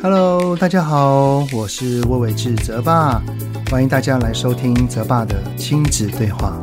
Hello，大家好，我是魏玮志泽爸，欢迎大家来收听泽爸的亲子对话。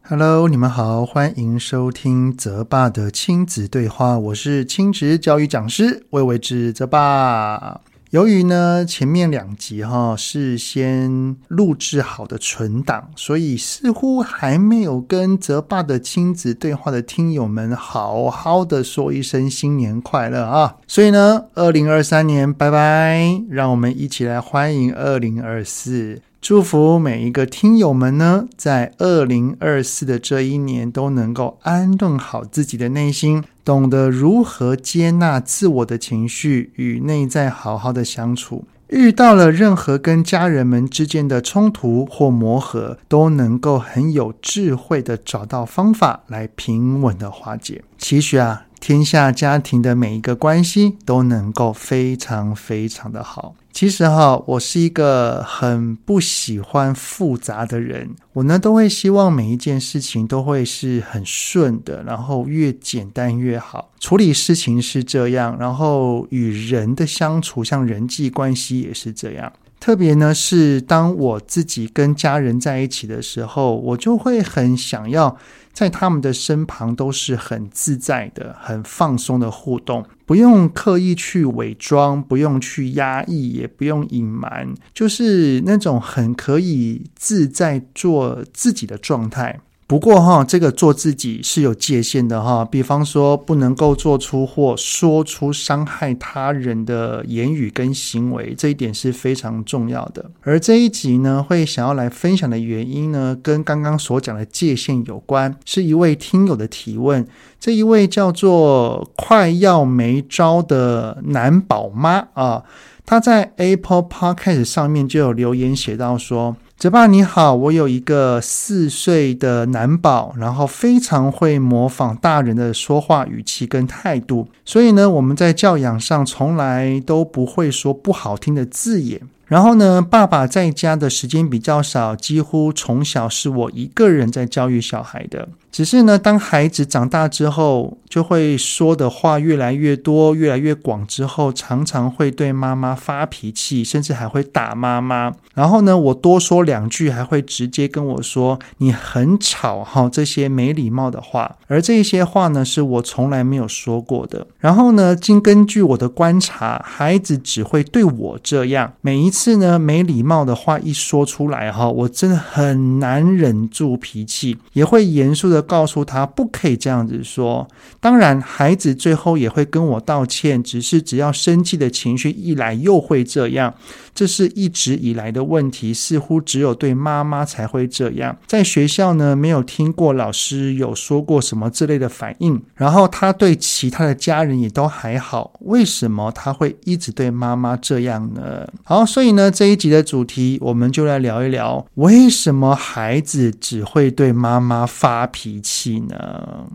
Hello，你们好，欢迎收听泽爸的亲子对话，我是亲职教育讲师魏玮志泽爸。由于呢，前面两集哈是先录制好的存档，所以似乎还没有跟泽爸的亲子对话的听友们好好的说一声新年快乐啊！所以呢，二零二三年拜拜，让我们一起来欢迎二零二四。祝福每一个听友们呢，在二零二四的这一年都能够安顿好自己的内心，懂得如何接纳自我的情绪与内在好好的相处。遇到了任何跟家人们之间的冲突或磨合，都能够很有智慧的找到方法来平稳的化解。期许啊，天下家庭的每一个关系都能够非常非常的好。其实哈，我是一个很不喜欢复杂的人，我呢都会希望每一件事情都会是很顺的，然后越简单越好。处理事情是这样，然后与人的相处，像人际关系也是这样。特别呢是当我自己跟家人在一起的时候，我就会很想要在他们的身旁都是很自在的、很放松的互动。不用刻意去伪装，不用去压抑，也不用隐瞒，就是那种很可以自在做自己的状态。不过哈，这个做自己是有界限的哈，比方说不能够做出或说出伤害他人的言语跟行为，这一点是非常重要的。而这一集呢，会想要来分享的原因呢，跟刚刚所讲的界限有关，是一位听友的提问。这一位叫做快要没招的男宝妈啊，他在 Apple Podcast 上面就有留言写到说。泽爸你好，我有一个四岁的男宝，然后非常会模仿大人的说话语气跟态度，所以呢，我们在教养上从来都不会说不好听的字眼。然后呢，爸爸在家的时间比较少，几乎从小是我一个人在教育小孩的。只是呢，当孩子长大之后，就会说的话越来越多、越来越广之后，常常会对妈妈发脾气，甚至还会打妈妈。然后呢，我多说两句，还会直接跟我说：“你很吵哈！”这些没礼貌的话。而这些话呢，是我从来没有说过的。然后呢，经根据我的观察，孩子只会对我这样。每一次呢，没礼貌的话一说出来哈，我真的很难忍住脾气，也会严肃的。告诉他不可以这样子说。当然，孩子最后也会跟我道歉，只是只要生气的情绪一来，又会这样。这是一直以来的问题，似乎只有对妈妈才会这样。在学校呢，没有听过老师有说过什么之类的反应。然后他对其他的家人也都还好，为什么他会一直对妈妈这样呢？好，所以呢，这一集的主题，我们就来聊一聊，为什么孩子只会对妈妈发脾气呢？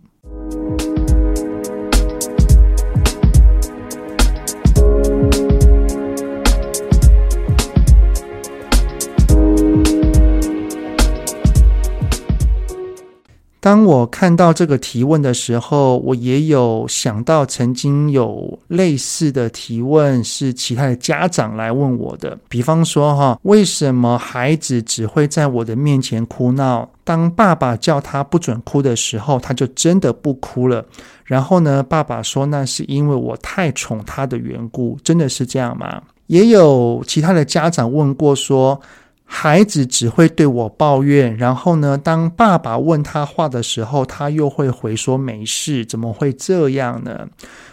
当我看到这个提问的时候，我也有想到曾经有类似的提问是其他的家长来问我的。比方说，哈，为什么孩子只会在我的面前哭闹？当爸爸叫他不准哭的时候，他就真的不哭了。然后呢，爸爸说那是因为我太宠他的缘故，真的是这样吗？也有其他的家长问过说。孩子只会对我抱怨，然后呢，当爸爸问他话的时候，他又会回说没事，怎么会这样呢？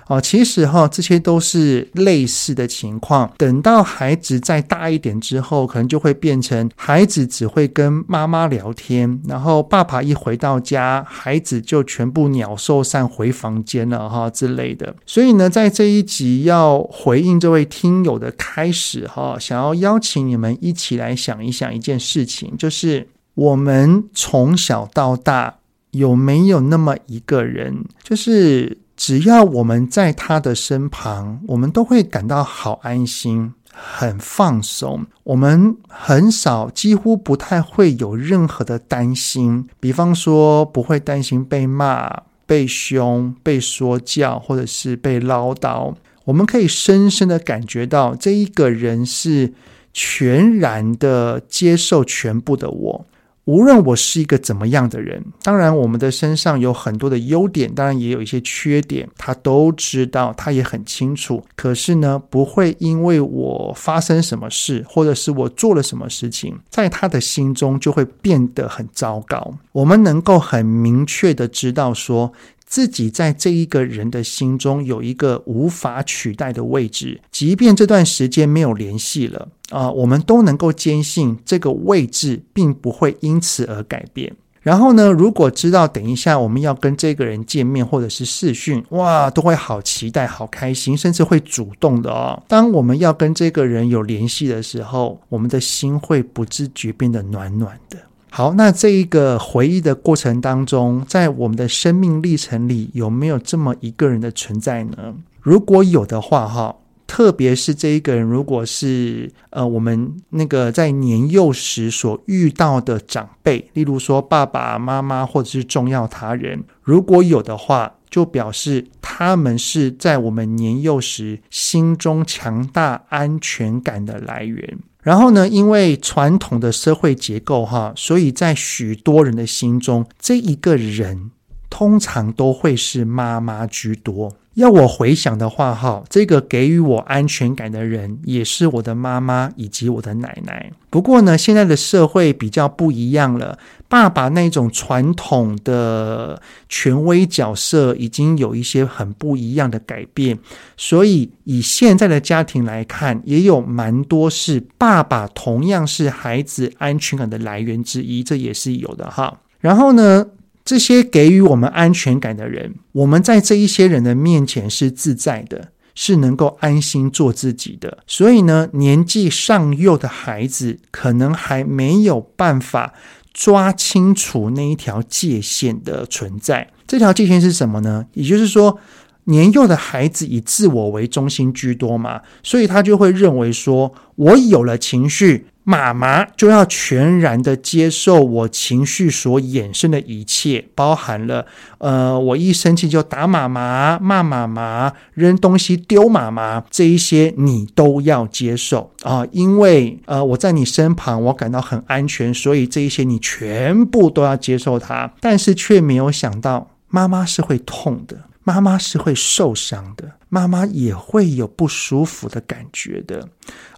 哦，其实哈，这些都是类似的情况。等到孩子再大一点之后，可能就会变成孩子只会跟妈妈聊天，然后爸爸一回到家，孩子就全部鸟兽散回房间了哈之类的。所以呢，在这一集要回应这位听友的开始哈，想要邀请你们一起来想一想一件事情，就是我们从小到大有没有那么一个人，就是。只要我们在他的身旁，我们都会感到好安心、很放松，我们很少，几乎不太会有任何的担心。比方说，不会担心被骂、被凶、被说教，或者是被唠叨。我们可以深深的感觉到，这一个人是全然的接受全部的我。无论我是一个怎么样的人，当然我们的身上有很多的优点，当然也有一些缺点，他都知道，他也很清楚。可是呢，不会因为我发生什么事，或者是我做了什么事情，在他的心中就会变得很糟糕。我们能够很明确的知道说，自己在这一个人的心中有一个无法取代的位置，即便这段时间没有联系了啊，我们都能够坚信这个位置并不会因此而改变。然后呢，如果知道等一下我们要跟这个人见面或者是视讯，哇，都会好期待、好开心，甚至会主动的哦。当我们要跟这个人有联系的时候，我们的心会不自觉变得暖暖的。好，那这一个回忆的过程当中，在我们的生命历程里，有没有这么一个人的存在呢？如果有的话，哈，特别是这一个人，如果是呃，我们那个在年幼时所遇到的长辈，例如说爸爸妈妈或者是重要他人，如果有的话，就表示他们是在我们年幼时心中强大安全感的来源。然后呢，因为传统的社会结构哈，所以在许多人的心中，这一个人通常都会是妈妈居多。要我回想的话，哈，这个给予我安全感的人也是我的妈妈以及我的奶奶。不过呢，现在的社会比较不一样了，爸爸那种传统的权威角色已经有一些很不一样的改变，所以以现在的家庭来看，也有蛮多是爸爸同样是孩子安全感的来源之一，这也是有的哈。然后呢，这些给予我们安全感的人，我们在这一些人的面前是自在的，是能够安心做自己的。所以呢，年纪尚幼的孩子可能还没有办法抓清楚那一条界限的存在。这条界限是什么呢？也就是说，年幼的孩子以自我为中心居多嘛，所以他就会认为说，我有了情绪。妈妈就要全然的接受我情绪所衍生的一切，包含了呃，我一生气就打妈妈、骂妈妈、扔东西丢妈妈，这一些你都要接受啊，因为呃，我在你身旁，我感到很安全，所以这一些你全部都要接受它，但是却没有想到，妈妈是会痛的。妈妈是会受伤的，妈妈也会有不舒服的感觉的，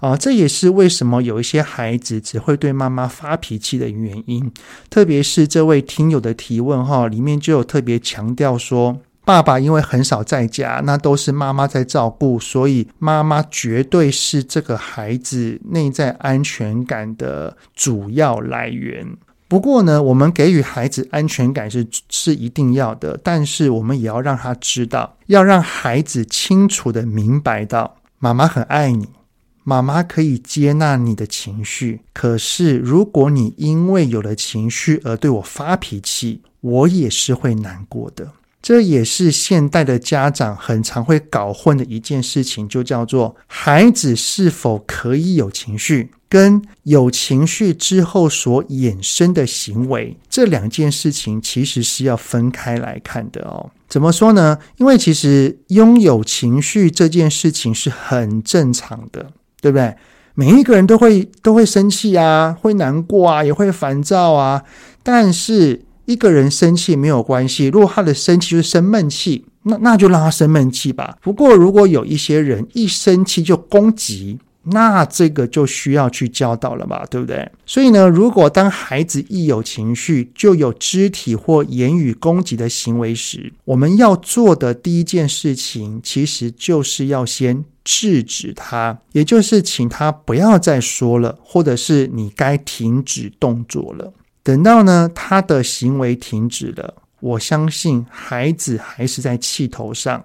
啊，这也是为什么有一些孩子只会对妈妈发脾气的原因。特别是这位听友的提问哈，里面就有特别强调说，爸爸因为很少在家，那都是妈妈在照顾，所以妈妈绝对是这个孩子内在安全感的主要来源。不过呢，我们给予孩子安全感是是一定要的，但是我们也要让他知道，要让孩子清楚的明白到，妈妈很爱你，妈妈可以接纳你的情绪。可是，如果你因为有了情绪而对我发脾气，我也是会难过的。这也是现代的家长很常会搞混的一件事情，就叫做孩子是否可以有情绪，跟有情绪之后所衍生的行为，这两件事情其实是要分开来看的哦。怎么说呢？因为其实拥有情绪这件事情是很正常的，对不对？每一个人都会都会生气啊，会难过啊，也会烦躁啊，但是。一个人生气没有关系，如果他的生气就是生闷气，那那就让他生闷气吧。不过，如果有一些人一生气就攻击，那这个就需要去教导了吧，对不对？所以呢，如果当孩子一有情绪就有肢体或言语攻击的行为时，我们要做的第一件事情，其实就是要先制止他，也就是请他不要再说了，或者是你该停止动作了。等到呢，他的行为停止了，我相信孩子还是在气头上，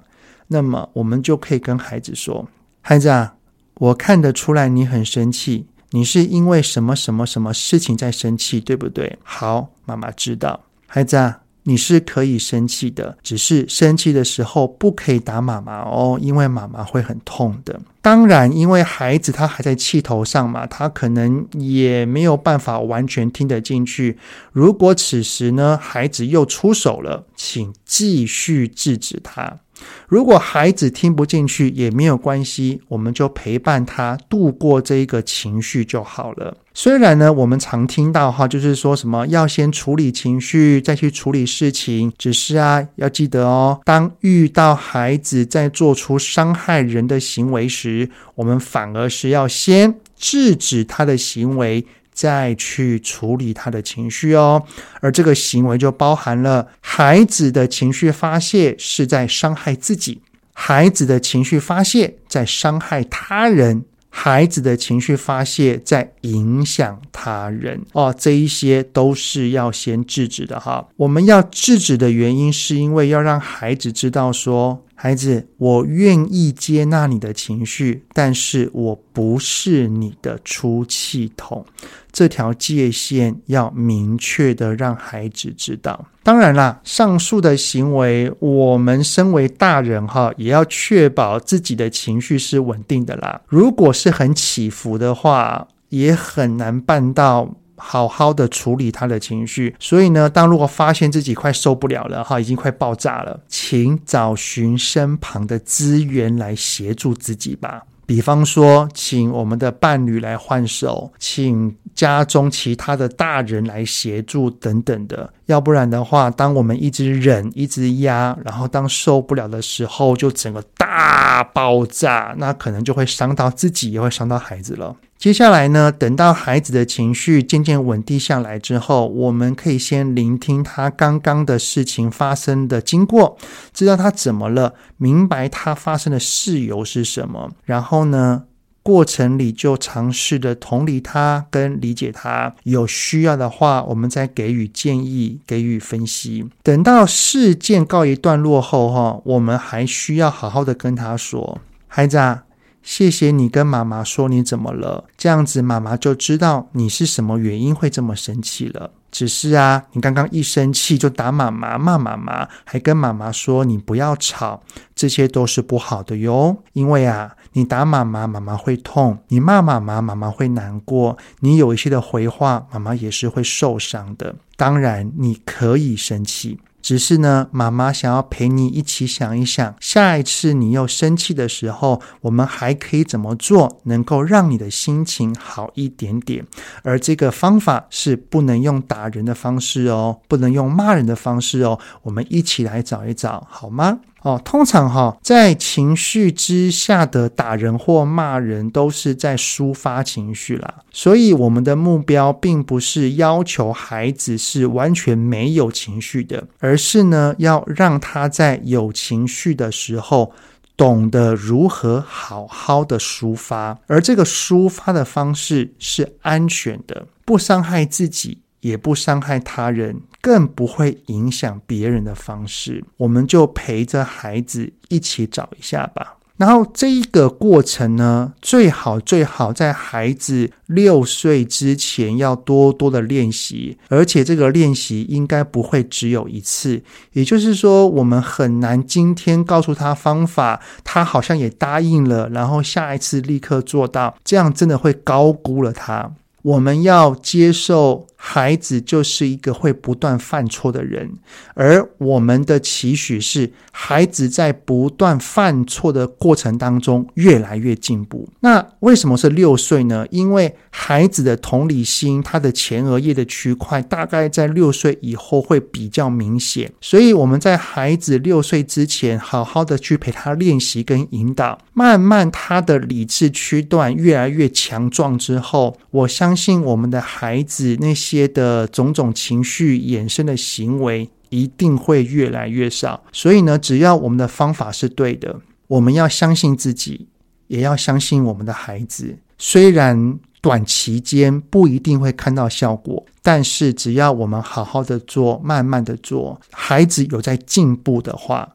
那么我们就可以跟孩子说：“孩子啊，我看得出来你很生气，你是因为什么什么什么事情在生气，对不对？”好，妈妈知道。孩子啊，你是可以生气的，只是生气的时候不可以打妈妈哦，因为妈妈会很痛的。当然，因为孩子他还在气头上嘛，他可能也没有办法完全听得进去。如果此时呢，孩子又出手了，请继续制止他。如果孩子听不进去也没有关系，我们就陪伴他度过这一个情绪就好了。虽然呢，我们常听到哈，就是说什么要先处理情绪，再去处理事情。只是啊，要记得哦，当遇到孩子在做出伤害人的行为时，我们反而是要先制止他的行为。再去处理他的情绪哦，而这个行为就包含了孩子的情绪发泄是在伤害自己，孩子的情绪发泄在伤害他人，孩子的情绪发泄在影响他人哦，这一些都是要先制止的哈。我们要制止的原因是因为要让孩子知道说。孩子，我愿意接纳你的情绪，但是我不是你的出气筒。这条界限要明确的让孩子知道。当然啦，上述的行为，我们身为大人哈，也要确保自己的情绪是稳定的啦。如果是很起伏的话，也很难办到。好好的处理他的情绪，所以呢，当如果发现自己快受不了了哈，已经快爆炸了，请找寻身旁的资源来协助自己吧。比方说，请我们的伴侣来换手，请家中其他的大人来协助等等的。要不然的话，当我们一直忍、一直压，然后当受不了的时候，就整个大爆炸，那可能就会伤到自己，也会伤到孩子了。接下来呢，等到孩子的情绪渐渐稳定下来之后，我们可以先聆听他刚刚的事情发生的经过，知道他怎么了，明白他发生的事由是什么。然后呢，过程里就尝试的同理他跟理解他，有需要的话，我们再给予建议，给予分析。等到事件告一段落后，哈，我们还需要好好的跟他说，孩子啊。谢谢你跟妈妈说你怎么了，这样子妈妈就知道你是什么原因会这么生气了。只是啊，你刚刚一生气就打妈妈、骂妈妈，还跟妈妈说你不要吵，这些都是不好的哟。因为啊，你打妈妈，妈妈会痛；你骂妈妈，妈妈会难过；你有一些的回话，妈妈也是会受伤的。当然，你可以生气。只是呢，妈妈想要陪你一起想一想，下一次你又生气的时候，我们还可以怎么做，能够让你的心情好一点点。而这个方法是不能用打人的方式哦，不能用骂人的方式哦，我们一起来找一找，好吗？哦，通常哈，在情绪之下的打人或骂人，都是在抒发情绪啦。所以，我们的目标并不是要求孩子是完全没有情绪的，而是呢，要让他在有情绪的时候，懂得如何好好的抒发，而这个抒发的方式是安全的，不伤害自己。也不伤害他人，更不会影响别人的方式，我们就陪着孩子一起找一下吧。然后这一个过程呢，最好最好在孩子六岁之前要多多的练习，而且这个练习应该不会只有一次。也就是说，我们很难今天告诉他方法，他好像也答应了，然后下一次立刻做到，这样真的会高估了他。我们要接受。孩子就是一个会不断犯错的人，而我们的期许是，孩子在不断犯错的过程当中越来越进步。那为什么是六岁呢？因为孩子的同理心，他的前额叶的区块大概在六岁以后会比较明显，所以我们在孩子六岁之前，好好的去陪他练习跟引导，慢慢他的理智区段越来越强壮之后，我相信我们的孩子那些。些的种种情绪衍生的行为一定会越来越少，所以呢，只要我们的方法是对的，我们要相信自己，也要相信我们的孩子。虽然短期间不一定会看到效果，但是只要我们好好的做，慢慢的做，孩子有在进步的话，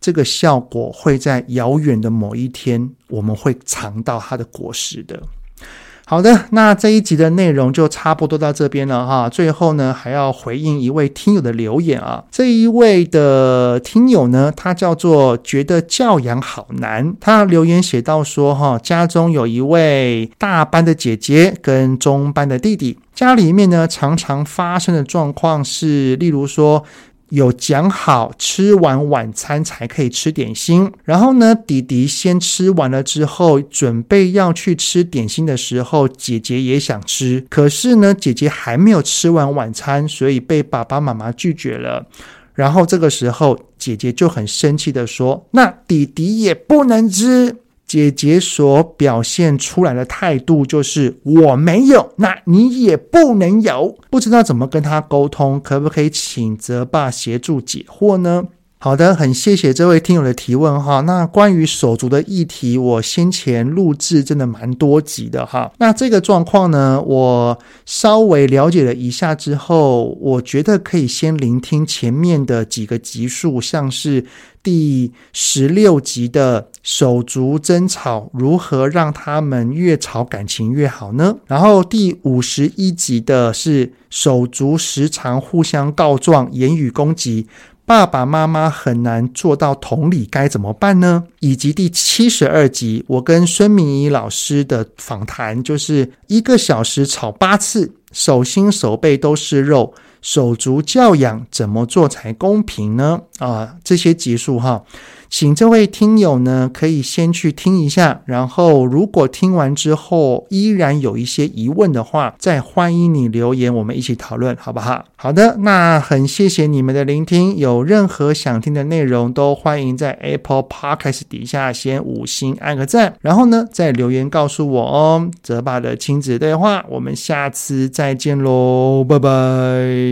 这个效果会在遥远的某一天，我们会尝到它的果实的。好的，那这一集的内容就差不多到这边了哈。最后呢，还要回应一位听友的留言啊。这一位的听友呢，他叫做觉得教养好难。他留言写到说哈，家中有一位大班的姐姐跟中班的弟弟，家里面呢常常发生的状况是，例如说。有讲好吃完晚餐才可以吃点心，然后呢，弟弟先吃完了之后，准备要去吃点心的时候，姐姐也想吃，可是呢，姐姐还没有吃完晚餐，所以被爸爸妈妈拒绝了。然后这个时候，姐姐就很生气的说：“那弟弟也不能吃。”姐姐所表现出来的态度就是我没有，那你也不能有。不知道怎么跟她沟通，可不可以请泽爸协助解惑呢？好的，很谢谢这位听友的提问哈。那关于手足的议题，我先前录制真的蛮多集的哈。那这个状况呢，我稍微了解了一下之后，我觉得可以先聆听前面的几个集数，像是第十六集的手足争吵，如何让他们越吵感情越好呢？然后第五十一集的是手足时常互相告状、言语攻击。爸爸妈妈很难做到同理，该怎么办呢？以及第七十二集，我跟孙明仪老师的访谈，就是一个小时炒八次，手心手背都是肉，手足教养怎么做才公平呢？啊，这些集数哈。请这位听友呢，可以先去听一下，然后如果听完之后依然有一些疑问的话，再欢迎你留言，我们一起讨论，好不好？好的，那很谢谢你们的聆听，有任何想听的内容，都欢迎在 Apple Podcast 底下先五星按个赞，然后呢，再留言告诉我哦。泽爸的亲子对话，我们下次再见喽，拜拜。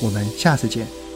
我们下次见。